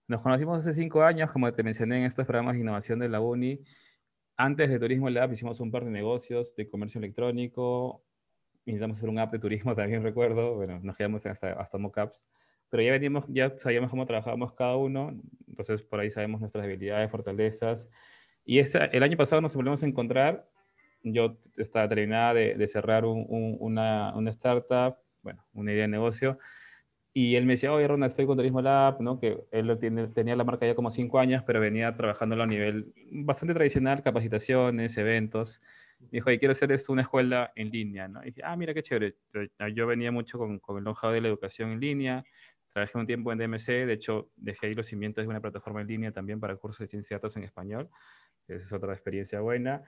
Nos conocimos hace cinco años, como te mencioné en estos programas de innovación de la UNI. Antes de Turismo Lab hicimos un par de negocios de comercio electrónico, intentamos hacer un app de turismo, también recuerdo, bueno, nos quedamos hasta, hasta mockups, pero ya veníamos, ya sabíamos cómo trabajábamos cada uno, entonces por ahí sabemos nuestras debilidades, fortalezas, y este, el año pasado nos volvimos a encontrar, yo estaba terminada de, de cerrar un, una, una startup, bueno, una idea de negocio, y él me decía, oye, Ronald, estoy con Turismo Lab, ¿no? que él tiene, tenía la marca ya como cinco años, pero venía trabajándolo a nivel bastante tradicional, capacitaciones, eventos. Me dijo, oye, quiero hacer esto una escuela en línea. ¿no? Y dije, ah, mira qué chévere. Yo venía mucho con, con el know-how de la educación en línea, trabajé un tiempo en DMC, de hecho, dejé ahí los cimientos de una plataforma en línea también para cursos de ciencia de datos en español. Esa es otra experiencia buena.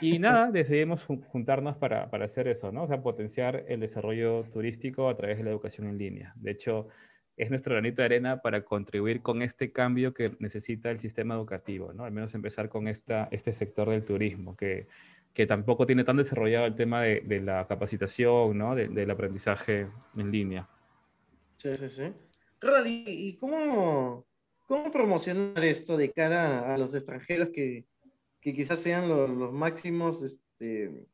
Y nada, decidimos juntarnos para, para, hacer eso, ¿no? O sea, potenciar el desarrollo turístico a través de la educación en línea. De hecho, es nuestro granito de arena para contribuir con este cambio que necesita el sistema educativo, ¿no? Al menos empezar con esta, este sector del turismo, que, que tampoco tiene tan desarrollado el tema de, de la capacitación, ¿no? del aprendizaje en línea. Sí, sí, sí. ¿y cómo, cómo promocionar esto de cara a los extranjeros que, que quizás sean los, los máximos este,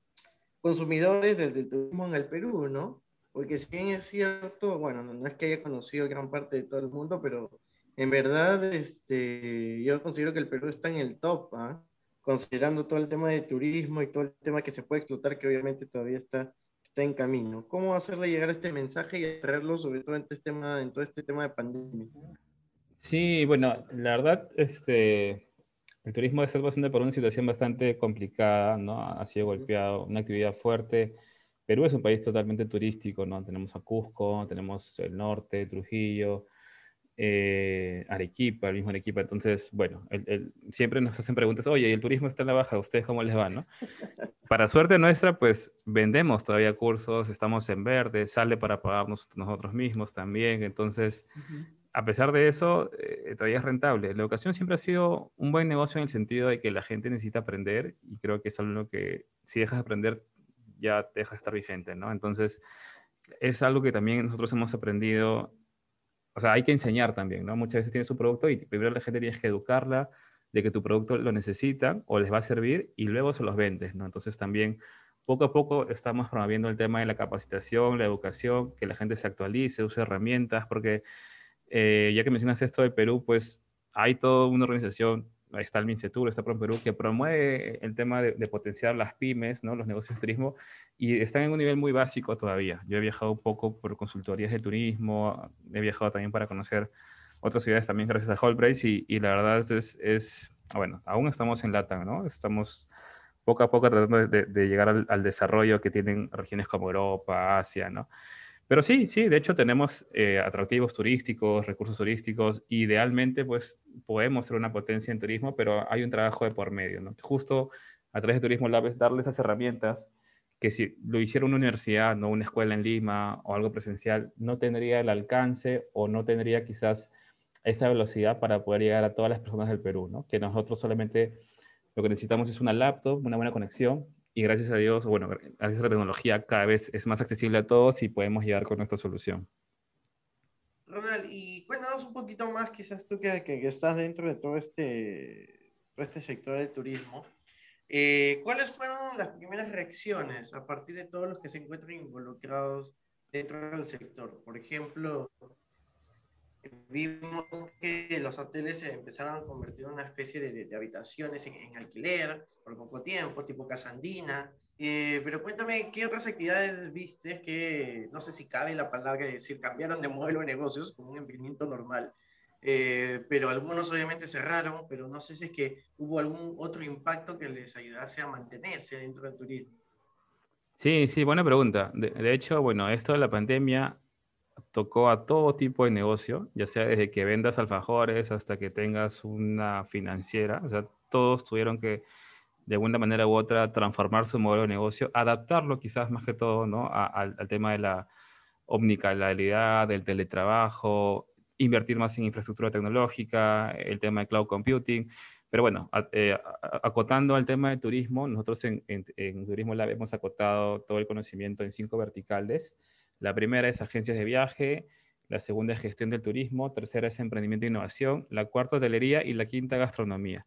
consumidores del, turismo en el Perú, ¿no? Porque si bien es cierto, bueno, no, es que haya conocido gran parte de todo el mundo, pero en verdad este, yo considero que el Perú está en el top, ¿ah? considerando todo el tema de turismo y todo el tema que se puede explotar, que obviamente todavía está, está en camino. ¿Cómo hacerle llegar este mensaje y atraerlo, sobre todo en, este tema, en todo este tema de pandemia? Sí, bueno, la verdad, este, el turismo está pasando por una situación bastante complicada, ¿no? Ha sido golpeado, una actividad fuerte. Perú es un país totalmente turístico, ¿no? Tenemos a Cusco, tenemos el norte, Trujillo, eh, Arequipa, el mismo Arequipa. Entonces, bueno, siempre nos hacen preguntas, oye, el turismo está en la baja, ¿ustedes cómo les va, no? para suerte nuestra, pues vendemos todavía cursos, estamos en verde, sale para pagarnos nosotros mismos también. Entonces, a pesar de eso, eh, todavía es rentable. La educación siempre ha sido un buen negocio en el sentido de que la gente necesita aprender y creo que es algo que si dejas de aprender ya te deja de estar vigente, ¿no? Entonces, es algo que también nosotros hemos aprendido, o sea, hay que enseñar también, ¿no? Muchas veces tienes su producto y primero la gente tienes que educarla de que tu producto lo necesita o les va a servir y luego se los vendes, ¿no? Entonces también poco a poco estamos promoviendo el tema de la capacitación, la educación, que la gente se actualice, use herramientas, porque eh, ya que mencionas esto de Perú, pues hay toda una organización, ahí está el MINCETUR, está Pro Perú, que promueve el tema de, potenciar las pymes, ¿no? los negocios de turismo, y están en un nivel muy básico todavía. Yo he viajado un poco por consultorías de turismo, he viajado también para conocer otras ciudades también gracias a Holbrace, y, y la verdad es, es, bueno, aún estamos en LATAM, ¿no? Estamos poco a poco tratando de, de llegar al, al, desarrollo que tienen regiones como Europa, Asia, ¿no? Pero sí, sí, de hecho tenemos eh, atractivos turísticos, recursos turísticos. Idealmente, pues podemos ser una potencia en turismo, pero hay un trabajo de por medio, ¿no? Justo a través de Turismo Labs, darle esas herramientas que si lo hiciera una universidad, no una escuela en Lima o algo presencial, no tendría el alcance o no tendría quizás esa velocidad para poder llegar a todas las personas del Perú, ¿no? Que nosotros solamente lo que necesitamos es una laptop, una buena conexión y gracias a Dios, bueno, gracias a la tecnología cada vez es más accesible a todos y podemos llegar con nuestra solución. Ronald, y cuéntanos un poquito más, quizás tú que, que, estás dentro de todo este, todo este sector del turismo, eh, ¿cuáles fueron las primeras reacciones a partir de todos los que se encuentran involucrados dentro del sector? Por ejemplo, vimos que los hoteles se empezaron a convertir en una especie de, de, habitaciones en, alquiler por poco tiempo, tipo casa andina. Eh, pero cuéntame, ¿qué otras actividades viste que, no sé si cabe la palabra decir, cambiaron de modelo de negocios como un emprendimiento normal? Eh, pero algunos obviamente cerraron, pero no sé si es que hubo algún otro impacto que les ayudase a mantenerse dentro del turismo. Sí, sí, buena pregunta. De, de hecho, bueno, esto de la pandemia tocó a todo tipo de negocio, ya sea desde que vendas alfajores hasta que tengas una financiera, o sea, todos tuvieron que de alguna manera u otra transformar su modelo de negocio, adaptarlo quizás más que todo ¿no? al, tema de la omnicanalidad, del teletrabajo, invertir más en infraestructura tecnológica, el tema de cloud computing. Pero bueno, eh, acotando al tema de turismo, nosotros en, en, en Turismo Lab hemos acotado todo el conocimiento en cinco verticales la primera es agencias de viaje, la segunda es gestión del turismo, tercera es emprendimiento e innovación, la cuarta hotelería y la quinta gastronomía.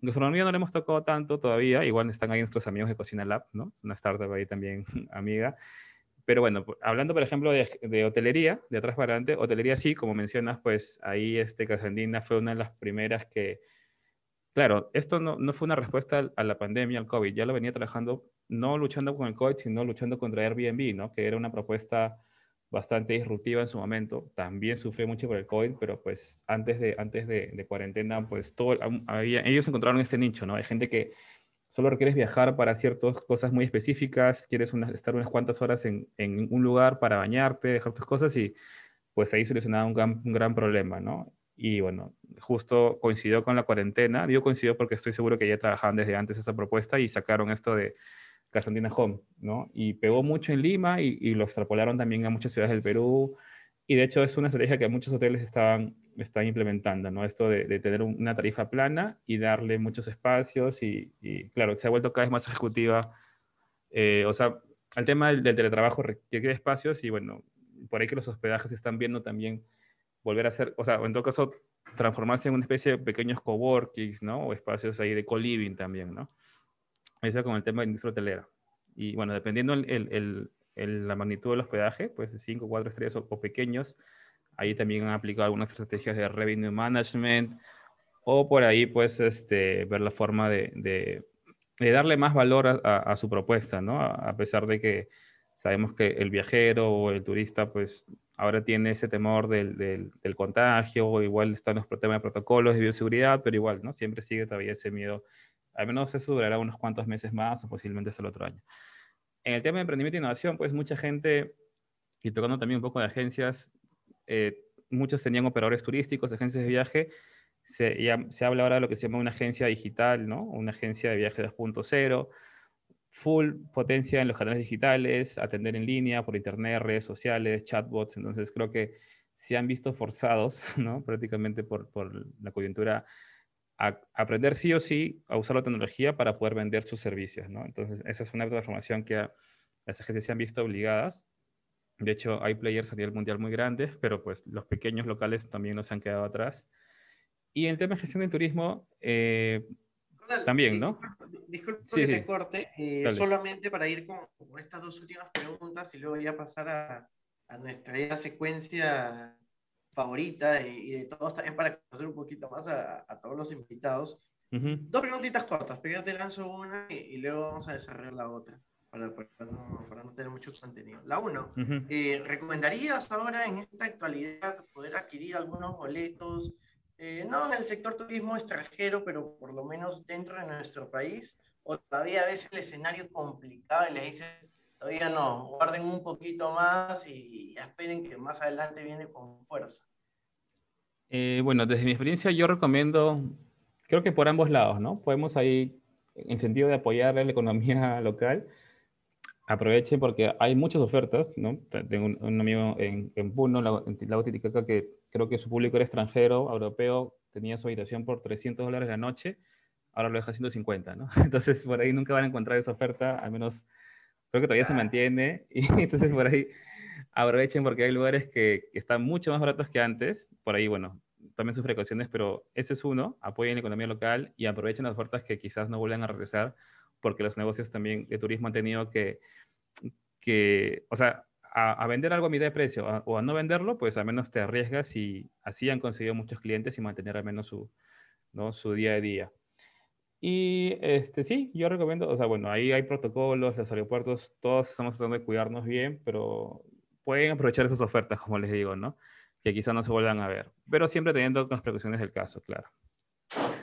Gastronomía no le hemos tocado tanto todavía, igual están ahí nuestros amigos de Cocina Lab, ¿no? Una startup ahí también amiga. Pero bueno, hablando por ejemplo de, hotelería, de atrás para adelante, hotelería sí, como mencionas, pues ahí este Casandina fue una de las primeras que, claro, esto no, no fue una respuesta a la pandemia, al COVID, ya lo venía trabajando no luchando con el COVID, sino luchando contra Airbnb, ¿no? que era una propuesta bastante disruptiva en su momento. También sufrió mucho por el COVID, pero pues antes de, antes de, cuarentena, pues todo, había, ellos encontraron este nicho, ¿no? Hay gente que solo requieres viajar para ciertas cosas muy específicas, quieres estar unas cuantas horas en, en, un lugar para bañarte, dejar tus cosas y pues ahí solucionaba un gran, un gran problema, ¿no? Y bueno, justo coincidió con la cuarentena. Digo coincidió porque estoy seguro que ya trabajaban desde antes esa propuesta y sacaron esto de Casandina Home, ¿no? Y pegó mucho en Lima y, lo extrapolaron también a muchas ciudades del Perú. Y de hecho es una estrategia que muchos hoteles estaban, están implementando, ¿no? Esto de, tener una tarifa plana y darle muchos espacios y, claro, se ha vuelto cada vez más ejecutiva. Eh, o sea, el tema del, teletrabajo requiere espacios y bueno, por ahí que los hospedajes están viendo también volver a ser, o sea, en todo caso, transformarse en una especie de pequeños coworkings, ¿no? O espacios ahí de co-living también, ¿no? Eso con el tema de industria hotelera. Y bueno, dependiendo el, el, la magnitud del hospedaje, pues 5, 4 estrellas o, pequeños, ahí también han aplicado algunas estrategias de revenue management o por ahí pues este, ver la forma de, de, de darle más valor a, a, su propuesta, ¿no? A, pesar de que sabemos que el viajero o el turista pues ahora tiene ese temor del, del, del contagio, o igual están los temas de protocolos de bioseguridad, pero igual, ¿no? Siempre sigue todavía ese miedo al menos eso durará unos cuantos meses más o posiblemente hasta el otro año. En el tema de emprendimiento e innovación, pues mucha gente, y tocando también un poco de agencias, eh, muchos tenían operadores turísticos, agencias de viaje. Se, habla ahora de lo que se llama una agencia digital, ¿no? Una agencia de viaje 2.0. full potencia en los canales digitales, atender en línea, por internet, redes sociales, chatbots. Entonces creo que se han visto forzados, ¿no? prácticamente por, por la coyuntura, a aprender sí o sí a usar la tecnología para poder vender sus servicios. ¿no? Entonces esa es una transformación que las agencias se han visto obligadas. De hecho, hay players a nivel mundial muy grandes, pero pues los pequeños locales también nos han quedado atrás. Y en el tema de gestión de turismo, eh, también, ¿no? Disculpe, que te corte, eh, solamente para ir con, estas dos últimas preguntas y luego ya pasar a, a nuestra secuencia favorita y, de todos también para conocer un poquito más a, a todos los invitados. Dos preguntitas cortas. Primero te lanzo una y, luego vamos a desarrollar la otra para, para, no, para no, tener mucho contenido. La uno, eh, ¿recomendarías ahora en esta actualidad poder adquirir algunos boletos? Eh, no en el sector turismo extranjero, pero por lo menos dentro de nuestro país, o todavía ves el escenario complicado y le dices, todavía no, guarden un poquito más y, esperen que más adelante viene con fuerza. Eh, bueno, desde mi experiencia yo recomiendo, creo que por ambos lados, ¿no? Podemos ahí, en sentido de apoyar la economía local, aprovechen porque hay muchas ofertas, ¿no? Tengo un, amigo en, en Puno, en Lago Titicaca, que creo que su público era extranjero, europeo, tenía su habitación por 300 dólares la noche, ahora lo deja 150, ¿no? Entonces, por ahí nunca van a encontrar esa oferta, al menos creo que todavía se mantiene, y entonces por ahí aprovechen porque hay lugares que, están mucho más baratos que antes, por ahí, bueno, tomen sus precauciones, pero ese es uno, apoyen la economía local y aprovechen las ofertas que quizás no vuelvan a regresar porque los negocios también de turismo han tenido que, que o sea, a, vender algo a mitad de precio o a no venderlo, pues al menos te arriesgas y así han conseguido muchos clientes y mantener al menos su, ¿no? su día a día. Y este, sí, yo recomiendo, o sea, bueno, ahí hay protocolos, los aeropuertos, todos estamos tratando de cuidarnos bien, pero pueden aprovechar esas ofertas, como les digo, ¿no? Que quizás no se vuelvan a ver, pero siempre teniendo las precauciones del caso, claro.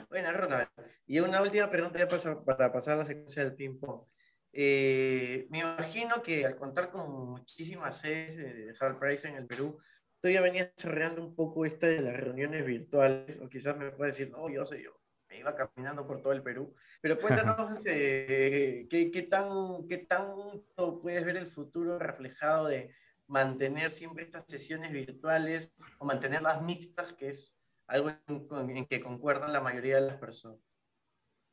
Bueno, Ronald, y una última pregunta para pasar a la secuencia del ping-pong. Eh, me imagino que al contar con muchísimas sedes de Hard Price en el Perú, tú ya venías desarrollando un poco esta de las reuniones virtuales, o quizás me puedes decir, no, yo sé, yo me iba caminando por todo el Perú, pero cuéntanos eh, ¿qué, qué, tan, qué tanto puedes ver el futuro reflejado de mantener siempre estas sesiones virtuales o mantenerlas mixtas, que es algo en, que concuerdan la mayoría de las personas.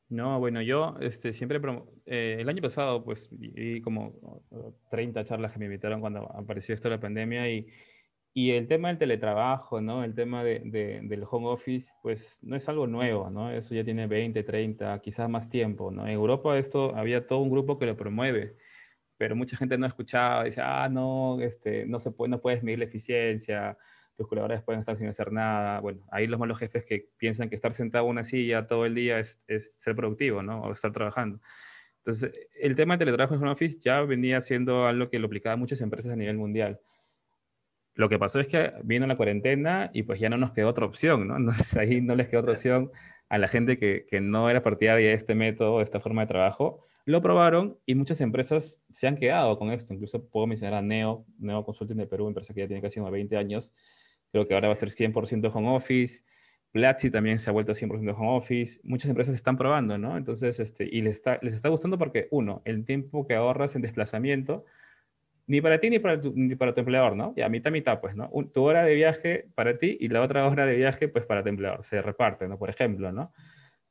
No, bueno, yo este, siempre, eh, el año pasado, pues, vi como 30 charlas que me invitaron cuando apareció esto de la pandemia y, y el tema del teletrabajo, ¿no? El tema de, del home office, pues, no es algo nuevo, ¿no? Eso ya tiene 20, 30, quizás más tiempo, ¿no? En Europa esto, había todo un grupo que lo promueve, pero mucha gente no escuchaba, dice, ah, no, este, no, se puede, no puedes medir la eficiencia, tus colaboradores pueden estar sin hacer nada. Bueno, ahí los malos jefes que piensan que estar sentado en una silla todo el día es, es ser productivo, ¿no? O estar trabajando. Entonces, el tema del teletrabajo en home office ya venía siendo algo que lo aplicaban muchas empresas a nivel mundial. Lo que pasó es que vino la cuarentena y pues ya no nos quedó otra opción, ¿no? Entonces ahí no les quedó otra opción a la gente que, que no era partidaria de este método, de esta forma de trabajo. Lo probaron y muchas empresas se han quedado con esto. Incluso puedo mencionar a Neo, Neo Consulting de Perú, empresa que ya tiene casi unos 20 años, Creo que ahora va a ser 100% home office. Platzi también se ha vuelto 100% home office. Muchas empresas están probando, ¿no? Entonces, este, y les está, les está gustando porque, uno, el tiempo que ahorras en desplazamiento, ni para ti ni para tu, ni para tu empleador, ¿no? Y a mitad, mitad, pues, ¿no? tu hora de viaje para ti y la otra hora de viaje, pues, para tu empleador. Se reparte, ¿no? Por ejemplo, ¿no?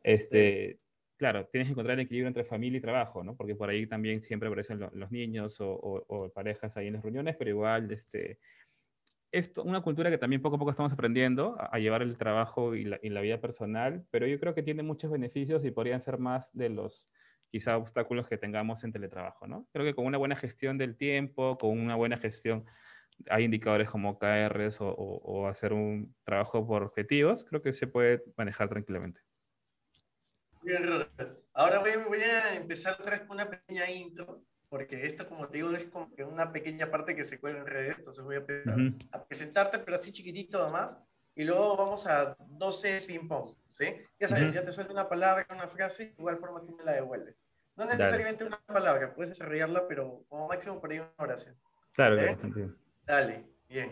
Este, claro, tienes que encontrar el equilibrio entre familia y trabajo, ¿no? Porque por ahí también siempre aparecen los niños o, o, parejas ahí en las reuniones, pero igual, este, esto, una cultura que también poco a poco estamos aprendiendo a, llevar el trabajo y la, vida personal, pero yo creo que tiene muchos beneficios y podrían ser más de los quizá obstáculos que tengamos en teletrabajo, ¿no? Creo que con una buena gestión del tiempo, con una buena gestión, hay indicadores como KRs o, hacer un trabajo por objetivos, creo que se puede manejar tranquilamente. Ahora voy, voy a empezar otra vez con una pequeña intro porque esto, como te digo, es como que una pequeña parte que se cuelga en redes, entonces voy a, a presentarte, pero así chiquitito nomás, y luego vamos a 12 ping-pong, ¿sí? Ya sabes, ya te suelto una palabra, una frase, igual forma que me la devuelves. No necesariamente una palabra, puedes desarrollarla, pero como máximo por ahí una oración. Claro, ¿Eh? Dale, bien.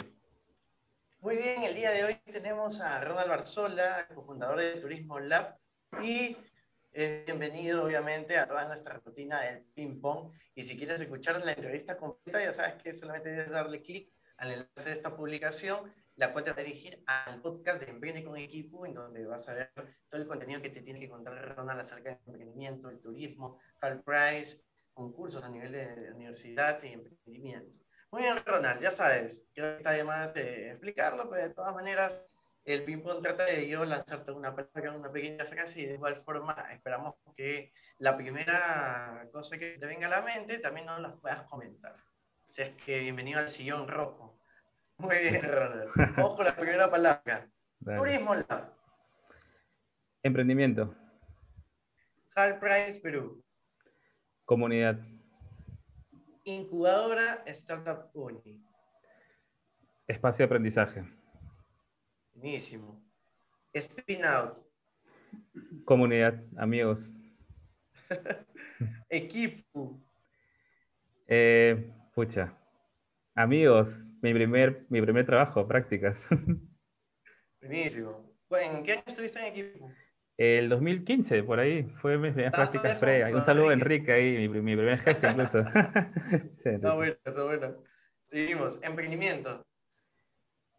Muy bien, el día de hoy tenemos a Ronald Barzola, cofundador de Turismo Lab, y es bienvenido obviamente a toda nuestra rutina del ping pong. Y si quieres escuchar la entrevista completa, ya sabes que solamente debes darle clic al enlace de esta publicación, la cual te va a dirigir al podcast de Emprende con Equipo, en donde vas a ver todo el contenido que te tiene que contar Ronald acerca del emprendimiento, el turismo, Hall Price, concursos a nivel de universidad y emprendimiento. Muy bien, Ronald, ya sabes, creo que está de más de explicarlo, pero de todas maneras el ping-pong trata de yo lanzarte una palabra, una pequeña frase y de igual forma esperamos que la primera cosa que te venga a la mente también nos las puedas comentar. Si es que bienvenido al sillón rojo. Muy bien, Ronald. Vamos con la primera palabra. Turismo Lab. Emprendimiento. Hal Price Perú. Comunidad. Incubadora Startup Uni. Espacio de aprendizaje. Buenísimo. Spin Out. Comunidad, amigos. Equipo. Eh, pucha. Amigos, mi primer, mi primer trabajo, prácticas. Buenísimo. ¿En qué año estuviste en equipo? El 2015, por ahí, fue mi primera práctica pre. Un saludo a Enrique ahí, mi, mi primer jefe incluso. está bueno, está bueno. Seguimos. Emprendimiento.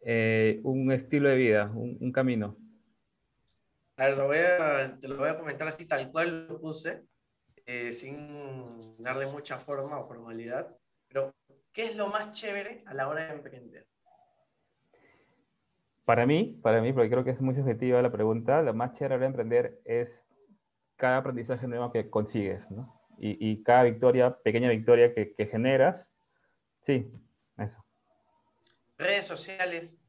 Eh, un estilo de vida, un, camino. A ver, lo voy a, te lo voy a comentar así tal cual lo puse, eh, sin darle mucha forma o formalidad. Pero, ¿qué es lo más chévere a la hora de emprender? Para mí, para mí, porque creo que es muy subjetiva la pregunta, lo más chévere a la hora de emprender es cada aprendizaje nuevo que consigues, ¿no? Y, y cada victoria, pequeña victoria que, que generas, sí, eso redes sociales.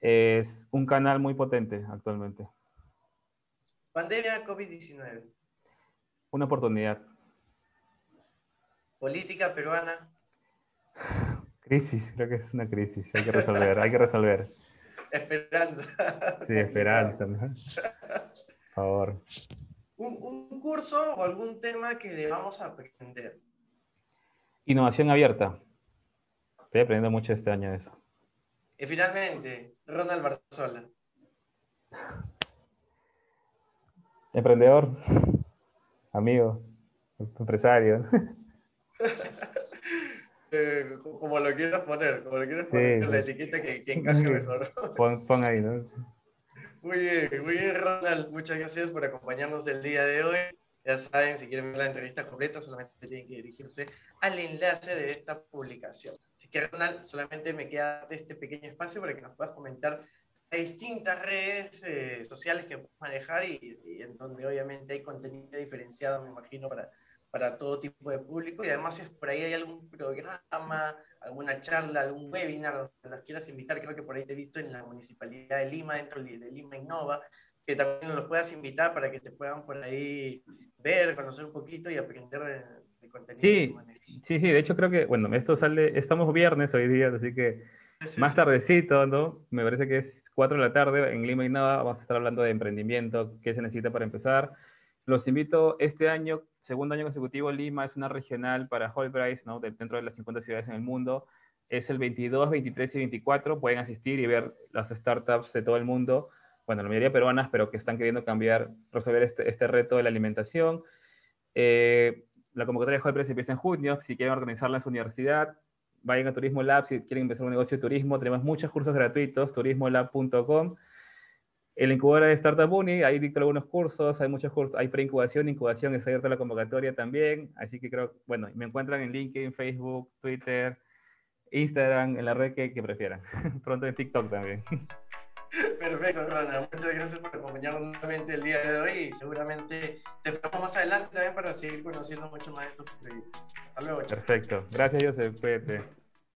Es un canal muy potente actualmente. Pandemia COVID-19. Una oportunidad. Política peruana. Crisis, creo que es una crisis. Hay que resolver, hay que resolver. Esperanza. Sí, esperanza. Por favor. Un, un curso o algún tema que debamos aprender. Innovación abierta. Estoy aprendiendo mucho este año eso. Y finalmente, Ronald Barzola. Emprendedor, amigo, empresario. Eh, como lo quieras poner, como lo quieras poner, con la etiqueta que, que encaje mejor. Pon, ahí, ¿no? Muy bien, muy bien, Ronald. Muchas gracias por acompañarnos el día de hoy. Ya saben, si quieren ver la entrevista completa, solamente tienen que dirigirse al enlace de esta publicación. Así que, Ronald, solamente me queda este pequeño espacio para que nos puedas comentar distintas redes eh, sociales que puedes manejar y, en donde obviamente hay contenido diferenciado, me imagino, para, para todo tipo de público. Y además, es por ahí hay algún programa, alguna charla, algún webinar donde los quieras invitar, creo que por ahí te he visto en la Municipalidad de Lima, dentro de Lima Innova, que también los puedas invitar para que te puedan por ahí ver, conocer un poquito y aprender de, contenido. Sí, sí, sí, de hecho creo que, bueno, esto sale, estamos viernes hoy día, así que más tardecito, ¿no? Me parece que es 4 de la tarde en Lima y nada, vamos a estar hablando de emprendimiento, qué se necesita para empezar. Los invito este año, segundo año consecutivo, Lima es una regional para Price, ¿no? Dentro de las 50 ciudades en el mundo. Es el 22, 23 y 24. Pueden asistir y ver las startups de todo el mundo bueno, la mayoría peruanas, pero que están queriendo cambiar, resolver este, este reto de la alimentación. Eh, la convocatoria de Press empieza en junio. Si quieren organizarla en su universidad, vayan a Turismo Lab. Si quieren empezar un negocio de turismo, tenemos muchos cursos gratuitos, turismolab.com. El incubador de Startup Uni, ahí dicto algunos cursos, hay muchos cursos, hay preincubación, incubación, está abierta la convocatoria también. Así que creo, bueno, me encuentran en LinkedIn, Facebook, Twitter, Instagram, en la red que, que prefieran. Pronto en TikTok también. Perfecto, Ronald. Muchas gracias por acompañarnos nuevamente el día de hoy y seguramente te esperamos más adelante también para seguir conociendo mucho más de estos proyectos. Hasta luego. Perfecto. Gracias, Joseph. Cuídate.